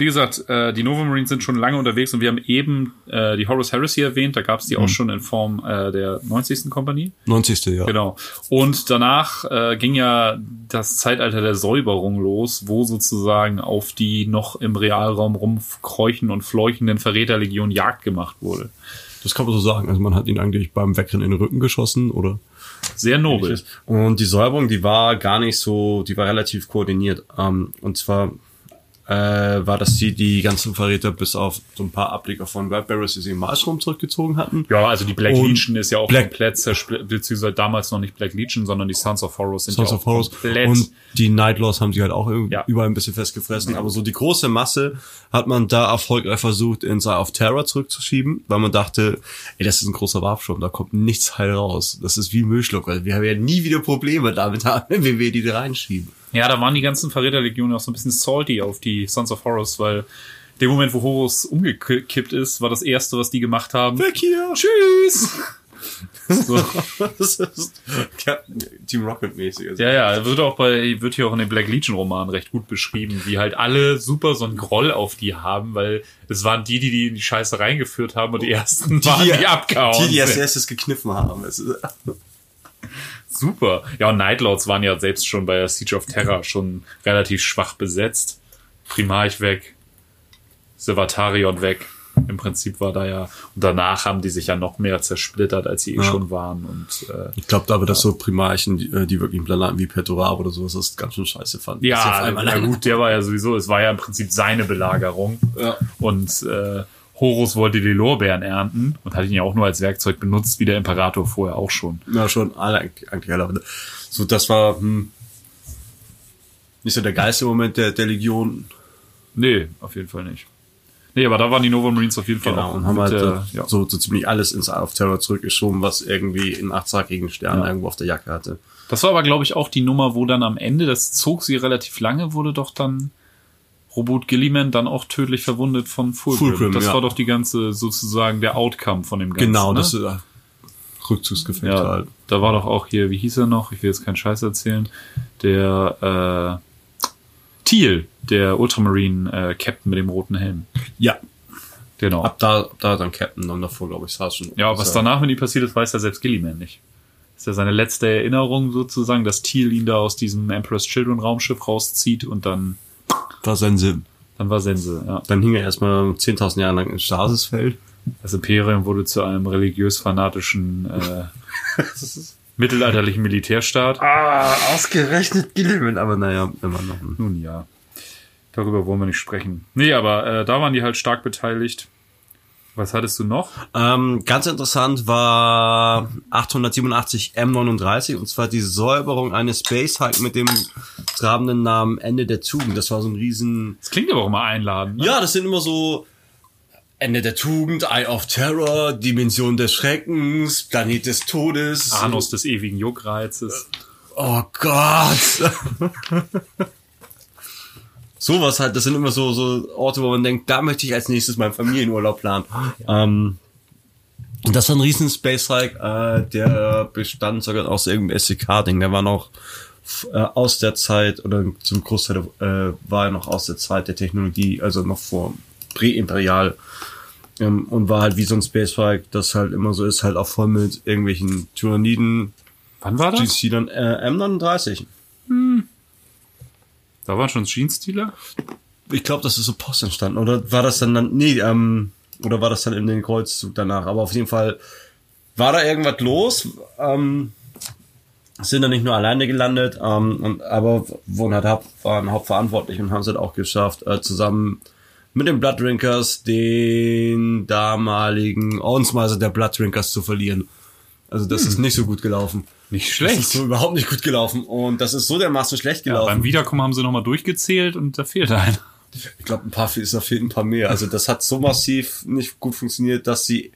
wie gesagt, äh, die Nova Marines sind schon lange unterwegs und wir haben eben äh, die Horus Heresy erwähnt. Da gab es die auch schon in Form äh, der 90. Kompanie. 90. ja. Genau. Und danach äh, ging ja das Zeitalter der Säuberung los, wo sozusagen auf die noch im Realraum rumkräuchen und fleuchenden Verräterlegion Jagd gemacht wurde. Das kann man so sagen. Also man hat ihn eigentlich beim Wegrennen in den Rücken geschossen, oder? Sehr nobel. Und die Säuberung, die war gar nicht so, die war relativ koordiniert. Ähm, und zwar äh, war, dass sie die ganzen Verräter bis auf so ein paar Ableger von Red Barrels, die sie im Maelstrom zurückgezogen hatten. Ja, also die Black Und Legion ist ja auch Black- komplett zersplittert, beziehungsweise damals noch nicht Black Legion, sondern die Sons of Horus sind Sons ja of Horus. komplett. Und die Nightlaws haben sie halt auch irgendwie Ja. überall ein bisschen festgefressen. Aber so die große Masse hat man da erfolgreich versucht, in Eye of Terror zurückzuschieben, weil man dachte, ey, das ist ein großer Warpsturm, da kommt nichts heil raus. Das ist wie Müllschluck, weil wir haben ja nie wieder Probleme damit haben, (laughs) wenn wir die da reinschieben. Ja, da waren die ganzen Verräterlegionen auch so ein bisschen salty auf die Sons of Horus, weil dem Moment, wo Horus umgekippt ist, war das erste, was die gemacht haben. Weg hier! Tschüss! (laughs) so. Das ist Team Rocket mäßig. Also Ja, ja, wird auch bei, wird hier auch in den Black Legion Roman recht gut beschrieben, wie halt alle super so einen Groll auf die haben, weil es waren die, die die in die Scheiße reingeführt haben und die ersten waren, die, abgehauen Die, die als erstes gekniffen haben. Super. Ja, und Nightlords waren ja selbst schon bei der Siege of Terror schon relativ schwach besetzt. Primarch weg, Silvatarion weg. Im Prinzip war da ja, und danach haben die sich ja noch mehr zersplittert, als sie eh Ja. schon waren. Und äh, ich glaube, da wird das so Primarchen, die, äh, die wirklich einen Plan hatten wie Petorab oder sowas, das ganz schön scheiße fanden. Dass ja, alleine- gut, der war ja sowieso, es war ja im Prinzip seine Belagerung. Ja. Und äh, Horus wollte die Lorbeeren ernten und hat ihn ja auch nur als Werkzeug benutzt, wie der Imperator vorher auch schon. Ja, schon alle eigentlich, eigentlich alle. So, das war hm, nicht so der geilste Moment der, der Legion. Nee, auf jeden Fall nicht. Nee, aber da waren die Nova Marines auf jeden Fall Genau, auch und haben halt äh, äh, ja. so, so ziemlich alles ins Eye of Terror zurückgeschoben, was irgendwie einen achtzackigen Stern Ja. irgendwo auf der Jacke hatte. Das war aber, glaube ich, auch die Nummer, wo dann am Ende, das zog sie relativ lange, wurde doch dann Robot Gilliman dann auch tödlich verwundet von Fulgrim. Fulgrim, das ja. war doch die ganze, sozusagen der Outcome von dem Ganzen. genau, ne? das ist äh, Rückzugsgefecht ja, halt. da war doch auch hier, wie hieß er noch? Ich will jetzt keinen Scheiß erzählen. Der äh, Thiel, der Ultramarine äh, Captain mit dem roten Helm. Ja, Genau. ab da, ab da dann Captain und davor, glaube ich, saß schon. Ja, was danach mit ihm passiert ist, weiß ja selbst Gilliman nicht. ist ja seine letzte Erinnerung sozusagen, dass Thiel ihn da aus diesem Emperor's Children Raumschiff rauszieht und dann, war sein Sinn. dann war Sense, ja. Dann hing er erstmal 10.000 Jahre lang im Stasisfeld. Das Imperium wurde zu einem religiös-fanatischen, äh, (laughs) mittelalterlichen Militärstaat. Ah, ausgerechnet Gilliman, aber naja, immer noch. Nun ja, darüber wollen wir nicht sprechen. Nee, aber äh, da waren die halt stark beteiligt. Was hattest du noch? Ähm, ganz interessant war 887 M39 und zwar die Säuberung eines Space Hike mit dem trabenden Namen Ende der Tugend. Das war so ein riesen. Das klingt aber auch immer einladend. Ne? Ja, das sind immer so Ende der Tugend, Eye of Terror, Dimension des Schreckens, Planet des Todes. Anus des ewigen Juckreizes. Oh Gott. (laughs) Sowas halt, das sind immer so, so Orte, wo man denkt, da möchte ich als nächstes meinen Familienurlaub planen. Ähm, und das war ein riesen Space Hike, äh, der bestand sogar aus irgendeinem SCK-Ding. Der war noch äh, aus der Zeit, oder zum Großteil äh, war er noch aus der Zeit der Technologie, also noch vor Präimperial. Ähm, und war halt wie so ein Space Hike, das halt immer so ist, halt auch voll mit irgendwelchen Tyranniden, Wann war das? GC dann äh, M39. Da waren schon Jeans-Dealer? Ich glaube, das ist so Post entstanden. Oder war das dann dann. Nee, ähm, oder war das dann in den Kreuzzug danach? Aber auf jeden Fall war da irgendwas los. Ähm, sind dann nicht nur alleine gelandet, ähm, und, aber wurden halt haupt, waren hauptverantwortlich und haben es halt auch geschafft, äh, zusammen mit den Blood Drinkers den damaligen Ordensmeister der Blood Drinkers zu verlieren. Also das ist nicht so gut gelaufen. Nicht Das schlecht. ist so überhaupt nicht gut gelaufen. Und das ist so dermaßen schlecht Ja, gelaufen. beim Wiederkommen haben sie nochmal durchgezählt und da fehlt einer. Ich glaube, ein paar es da fehlen ein paar mehr. Also das hat so massiv nicht gut funktioniert, dass sie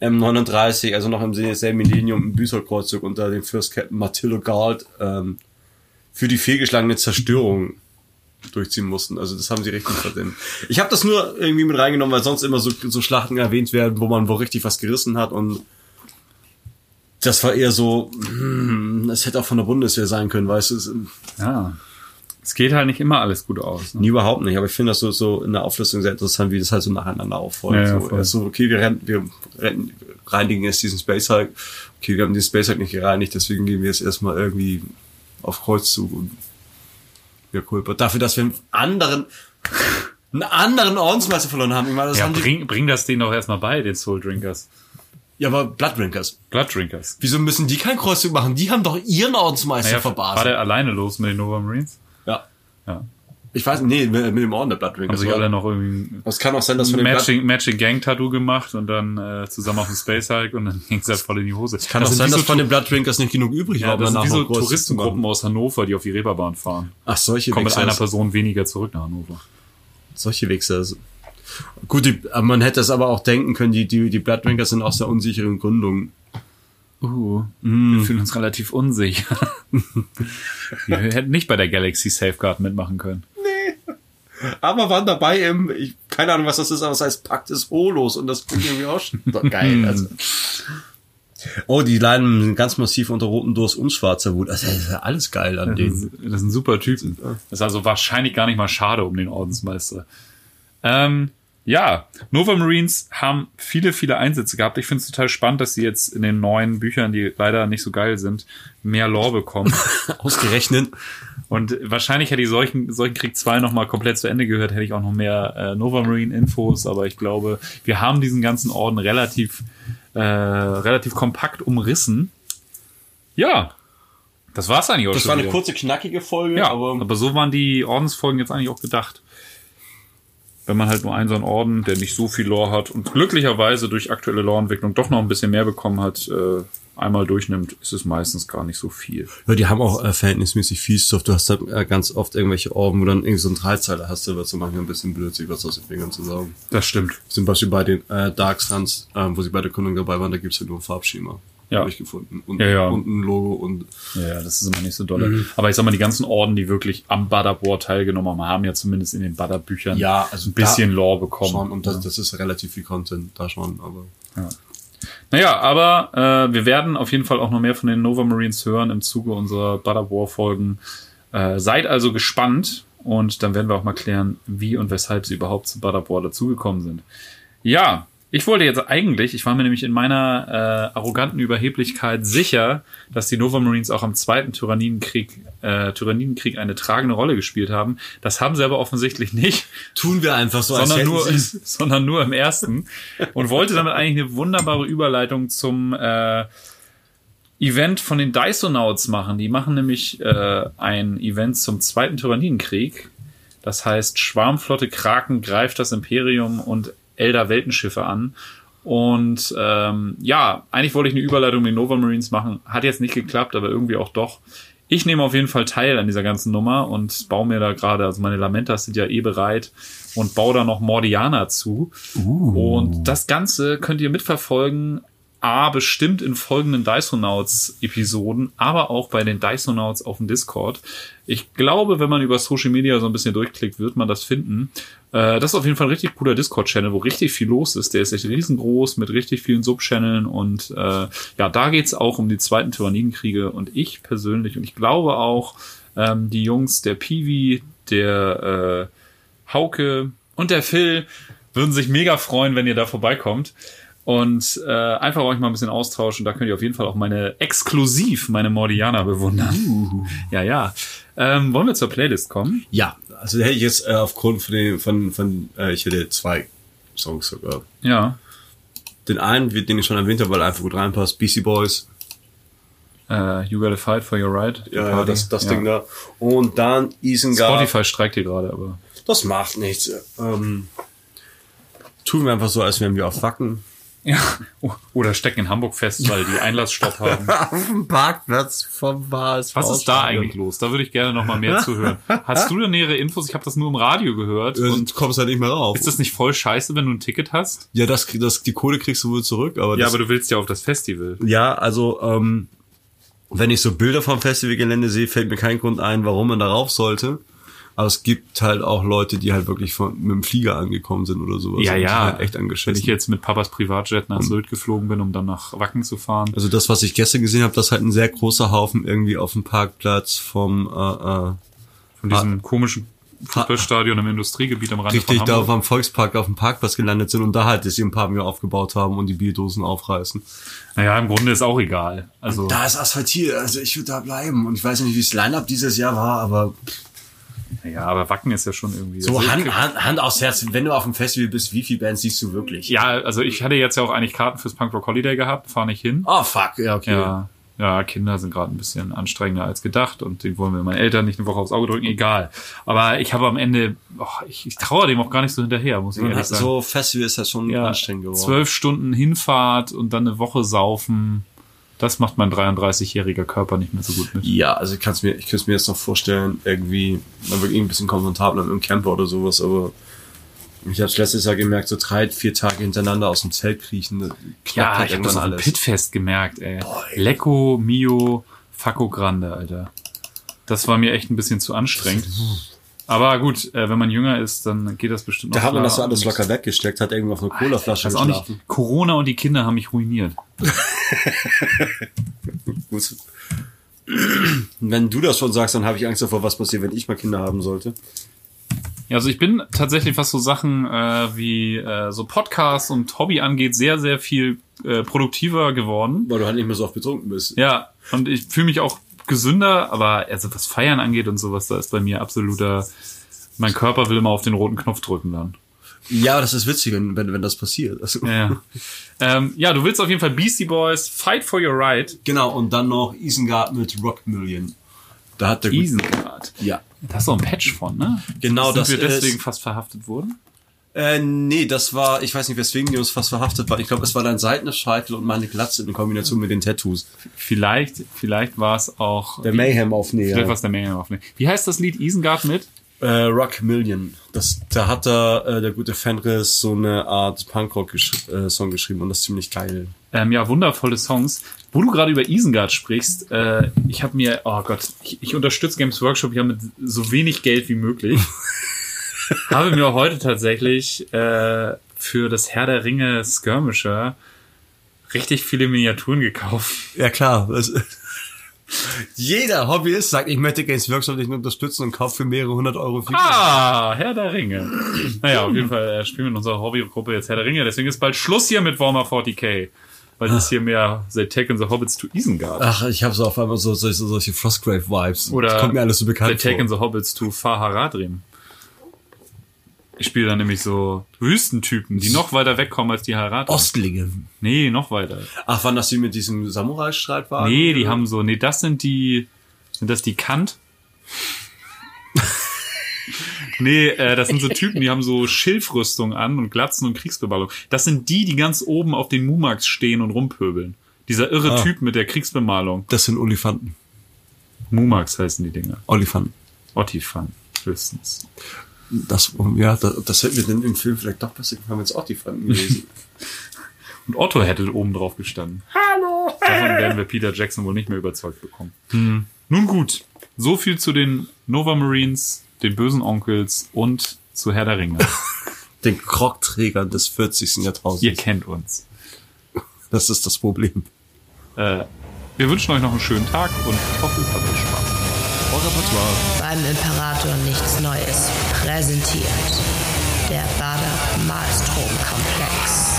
M39, also noch im selben Millennium, im Büßerkreuzzug unter dem First Captain Matillo Gard ähm, für die fehlgeschlagene Zerstörung durchziehen mussten. Also das haben sie richtig verdient. Ich habe das nur irgendwie mit reingenommen, weil sonst immer so, so Schlachten erwähnt werden, wo man wo richtig was gerissen hat und das war eher so, hm, das hätte auch von der Bundeswehr sein können, weißt du. Es, Ja. Es geht halt nicht immer alles gut aus. Ne? Nie überhaupt nicht, aber ich finde das so, so in der Auflistung sehr interessant, wie das halt so nacheinander auffolgt. Ja, ja, so, voll. erst so, okay, wir, rennen, wir rennen, reinigen jetzt diesen Space Hulk. Okay, wir haben den Space Hulk nicht gereinigt, deswegen gehen wir jetzt erstmal irgendwie auf Kreuzzug und wir kulpert. Dafür, dass wir einen anderen, einen anderen Ordensmeister verloren haben. Ich meine, das Ja, haben bring, bring das denen doch erstmal bei, den Soul Drinkers. Ja, aber Bloodrinkers. Blood Drinkers. Wieso müssen die keinen Kreuzzug machen? Die haben doch ihren Ordensmeister Naja, verbaselt. war der alleine los mit den Nova Marines? Ja. Ja. Ich weiß, nee, mit, dem Orden der Haben Bloodrinkers. sich alle noch irgendwie Es kann auch sein, dass von dem Blood, Matching, Matching Gang Tattoo gemacht und dann äh, zusammen auf dem Space Hulk und dann (laughs) ging es halt voll in die Hose. kann auch sind sein, dass so von den Bloodrinkers nicht genug übrig Ja, war, das sind wie so Touristengruppen aus Hannover, die auf die Reeperbahn fahren. Ach, solche Kommen mit einer Person weniger zurück nach Hannover. Solche Wichser. Gut, die, man hätte es aber auch denken können, die, die, die Bloodrinkers sind aus der unsicheren Gründung. Uh, wir fühlen uns relativ unsicher. (laughs) wir hätten nicht bei der Galaxy Safeguard mitmachen können. Aber waren dabei im, ich, keine Ahnung, was das ist, aber es heißt Pakt des Holos und das klingt irgendwie auch schon doch geil. Also. Oh, die leiden ganz massiv unter rotem Durst und schwarzer Wut. Also, das ist ja alles geil an Das, denen. ist- das sind super Typen. Das ist also wahrscheinlich gar nicht mal schade um den Ordensmeister. Ähm, ja, Nova Marines haben viele, viele Einsätze gehabt. Ich finde es total spannend, dass sie jetzt in den neuen Büchern, die leider nicht so geil sind, mehr Lore bekommen. (laughs) Ausgerechnet. Und wahrscheinlich hätte ich solchen, solchen Krieg 2 nochmal komplett zu Ende gehört, hätte ich auch noch mehr äh, Nova Marine Infos, aber ich glaube, wir haben diesen ganzen Orden relativ, äh, relativ kompakt umrissen. Ja. Das war's eigentlich auch Das schon war eine wieder. kurze, knackige Folge, Ja, aber, aber, so waren die Ordensfolgen jetzt eigentlich auch gedacht. Wenn man halt nur einen so einen Orden, der nicht so viel Lore hat und glücklicherweise durch aktuelle Lore-Entwicklung doch noch ein bisschen mehr bekommen hat, äh, einmal durchnimmt, ist es meistens gar nicht so viel. ja, die haben auch äh, verhältnismäßig viel Stoff. Du hast da äh, ganz oft irgendwelche Orden, wo dann irgendwie so ein Dreizeiler hast, wird so manchmal ein bisschen blöd, sich was aus den Fingern zu saugen. Das stimmt. Zum Beispiel bei den äh, Dark Suns, ähm, wo sie bei der Gründung dabei waren, da gibt's ja nur ein Farbschema. Ja. Hab ich gefunden. Und, Ja, ja. und ein Logo und Ja, das ist immer nicht so dolle. Aber ich sag mal, die ganzen Orden, die wirklich am Badab War teilgenommen haben, haben ja zumindest in den Badab Büchern Ja, also ein bisschen Lore bekommen. schon. Und das, das ist relativ viel Content da schon, aber. Naja, aber äh, wir werden auf jeden Fall auch noch mehr von den Nova Marines hören im Zuge unserer Badab War Folgen. Äh, seid also gespannt und dann werden wir auch mal klären, wie und weshalb sie überhaupt zu Badab War dazugekommen sind. Ja, ich wollte jetzt eigentlich, ich war mir nämlich in meiner äh, arroganten Überheblichkeit sicher, dass die Nova Marines auch am zweiten Tyrannidenkrieg, äh, Tyrannidenkrieg eine tragende Rolle gespielt haben. Das haben sie aber offensichtlich nicht Tun wir einfach so, sondern nur, (laughs) sondern nur im ersten und wollte damit eigentlich eine wunderbare Überleitung zum äh, Event von den Dysonauts machen. Die machen nämlich äh, ein Event zum zweiten Tyrannidenkrieg. Das heißt, Schwarmflotte Kraken greift das Imperium und Elder Weltenschiffe an. Und ähm, ja, eigentlich wollte ich eine Überleitung mit den Nova Marines machen. Hat jetzt nicht geklappt, aber irgendwie auch doch. Ich nehme auf jeden Fall teil an dieser ganzen Nummer und baue mir da gerade, also meine Lamentas sind ja eh bereit und baue da noch Mordiana zu. Und das Ganze könnt ihr mitverfolgen. A, bestimmt in folgenden Dysonauts-Episoden, aber auch bei den Dysonauts auf dem Discord. Ich glaube, wenn man über Social Media so ein bisschen durchklickt, wird man das finden. Äh, das ist auf jeden Fall ein richtig cooler Discord-Channel, wo richtig viel los ist. Der ist echt riesengroß mit richtig vielen Subchanneln und äh, ja, da geht's auch um die zweiten Tyrannidenkriege und ich persönlich und ich glaube auch ähm, die Jungs, der Piwi, der äh, Hauke und der Phil würden sich mega freuen, wenn ihr da vorbeikommt und äh, einfach euch mal ein bisschen austauschen. Da könnt ihr auf jeden Fall auch meine exklusiv meine Mordiana bewundern. Ja, ja. Ähm, wollen wir zur Playlist kommen? Ja, also hätte ich jetzt äh, aufgrund von den, von, von äh, ich hätte zwei Songs sogar. Ja. Den einen, den ich schon erwähnt habe, weil er einfach gut reinpasst, BC Boys. Äh, you gotta fight for your right. Ja, ja das, das Ja. Ding da. Und dann Isengard. Spotify streikt hier gerade, aber. Das macht nichts. Ähm, tun wir einfach so, als wären wir auf Wacken. Ja. Oder stecken in Hamburg fest, weil die Einlassstopp (laughs) haben. auf dem Parkplatz vom HSV. Was ist da eigentlich los? Da würde ich gerne noch mal mehr zu hören. Hast du da nähere Infos? Ich habe das nur im Radio gehört. Und Und kommst halt nicht mehr rauf. ist das nicht voll scheiße, wenn du ein Ticket hast? ja, das, das, die Kohle kriegst du wohl zurück, aber Ja, aber du willst ja auf das Festival. Ja, also ähm, wenn ich so Bilder vom Festivalgelände sehe, fällt mir kein Grund ein, warum man darauf sollte. Aber es gibt halt auch Leute, die halt wirklich von, mit dem Flieger angekommen sind oder sowas. Ja, und die ja. Halt echt Wenn angeschissen. ich jetzt mit Papas Privatjet nach Sylt geflogen bin, um dann nach Wacken zu fahren. Also das, was ich gestern gesehen habe, das ist halt ein sehr großer Haufen irgendwie auf dem Parkplatz vom äh, äh, Von diesem komischen Fußballstadion im Industriegebiet am Rande richtig da Hamburg. am Volkspark auf dem Parkplatz gelandet sind und da halt das paar Mal aufgebaut haben und die Bierdosen aufreißen. Naja, im Grunde ist auch egal. Also Da ist asphaltiert, also ich würde da bleiben. Und ich weiß nicht, wie das Line-Up dieses Jahr war, aber Ja, aber Wacken ist ja schon irgendwie. So also, Hand, Hand, Hand aufs Herz, wenn du auf dem Festival bist, wie viel Bands siehst du wirklich? Ja, also ich hatte jetzt ja auch eigentlich Karten fürs Punk Rock Holiday gehabt, fahre nicht hin. Oh fuck, ja, okay. Ja, ja, Kinder sind gerade ein bisschen anstrengender als gedacht und den wollen wir meinen Eltern nicht eine Woche aufs Auge drücken, egal. Aber ich habe am Ende, oh, ich, ich traue dem auch gar nicht so hinterher, muss ich ehrlich sagen. so Festival ist ja schon ja, anstrengend geworden. zwölf Stunden Hinfahrt und dann eine Woche saufen, das macht mein 33-jähriger Körper nicht mehr so gut mit. Ja, also ich kann es mir, ich könnte mir jetzt noch vorstellen, irgendwie, man wird irgendwie ein bisschen komfortabler mit einem Camper oder sowas, aber ich habe es letztes Jahr gemerkt, so drei, vier Tage hintereinander aus dem Zelt kriechen, knackt Ja, halt ich habe das irgendwann auf dem Pitfest gemerkt, ey. ey. Lecco, Mio, Facco Grande, Alter. Das war mir echt ein bisschen zu anstrengend. (laughs) Aber gut, äh, wenn man jünger ist, dann geht das bestimmt Da hat man das so alles locker weggesteckt, hat irgendwo auf eine Colaflasche Ich weiß auch nicht, geschlafen. Corona und die Kinder haben mich ruiniert. (laughs) Wenn du das schon sagst, dann habe ich Angst davor, was passiert, wenn ich mal Kinder haben sollte. Ja, also ich bin tatsächlich, was so Sachen äh, wie äh, so Podcasts und Hobby angeht, sehr, sehr viel äh, produktiver geworden. Weil du halt nicht mehr so oft betrunken bist. Ja, und ich fühle mich auch gesünder, aber also was Feiern angeht und sowas, da ist bei mir absoluter, mein Körper will immer auf den roten Knopf drücken dann. Ja, das ist witzig, wenn, wenn, wenn das passiert. Also, Ja. ähm, ja, du willst auf jeden Fall Beastie Boys, Fight for Your Right, Genau, und dann noch Isengard mit Rock Million. Da hat der gut- Isengard. Ja. Da hast du auch ein Patch von, ne? Genau, Sind das wir deswegen ist- fast verhaftet wurden? Äh, nee, das war, ich weiß nicht, weswegen die uns fast verhaftet war. Ich glaube, es war dein Seitenscheitel und meine Glatze in Kombination mit den Tattoos. Vielleicht, vielleicht war es auch. Der Mayhem-Aufnäher. Vielleicht war es der Mayhem auf Wie heißt das Lied Isengard mit? Äh, Rock Million. Das, da hat er, äh, der gute Fenris so eine Art Punkrock-Song geschrieben und das ist ziemlich geil. Ähm, ja, wundervolle Songs. Wo du gerade über Isengard sprichst, äh, ich habe mir, oh Gott, ich, ich unterstütze Games Workshop ja mit so wenig Geld wie möglich. (laughs) habe mir heute tatsächlich äh, für das Herr der Ringe Skirmisher richtig viele Miniaturen gekauft. Ja, klar. Das, (laughs) jeder Hobbyist sagt, ich möchte Games Workshop nicht unterstützen und kauft für mehrere hundert Euro Figuren. Ah, Herr der Ringe. Naja, auf jeden Fall äh, spielen wir in unserer Hobbygruppe jetzt Herr der Ringe. Deswegen ist bald Schluss hier mit Warhammer 40k. Weil das hier mehr The Taken the Hobbits to Isengard. Ach, ich habe so auf einmal so, so, so solche Frostgrave-Vibes. Oder das kommt mir alles so The bekannt vor. Taken the Hobbits to Faharadrim. Ich spiele da nämlich so Wüstentypen, die noch weiter wegkommen als die Haradrim. Ostlinge. Nee, noch weiter. Ach, waren das die mit diesem Samurai-Streitwagen? Nee, die haben so, nee, das sind die, sind das die Kant? (laughs) nee, äh, das sind so Typen, die haben so Schilfrüstung an und Glatzen und Kriegsbeballung. Das sind die, die ganz oben auf den Mumax stehen und rumpöbeln. Dieser irre Ah. Typ mit der Kriegsbemalung. Das sind Olifanten. Mumax heißen die Dinger. Olifanten. Ottifan, höchstens. Das, ja, das, das hätten wir denn im Film vielleicht doch besser gemacht, wenn es Olifanten gewesen. Und Otto hätte oben drauf gestanden. Hallo! Davon werden wir Peter Jackson wohl nicht mehr überzeugt bekommen. Nun gut, so viel zu den Nova Marines, den bösen Onkels und zu Herr der Ringe. (laughs) Den Krogträgern des 40. Jahrtausends. Ihr kennt uns. Das ist das Problem. Äh, wir wünschen euch noch einen schönen Tag und hoffe, es hat euch Spaß. Repertoire. Beim Imperator nichts Neues präsentiert. Der Bader Malstrom Komplex.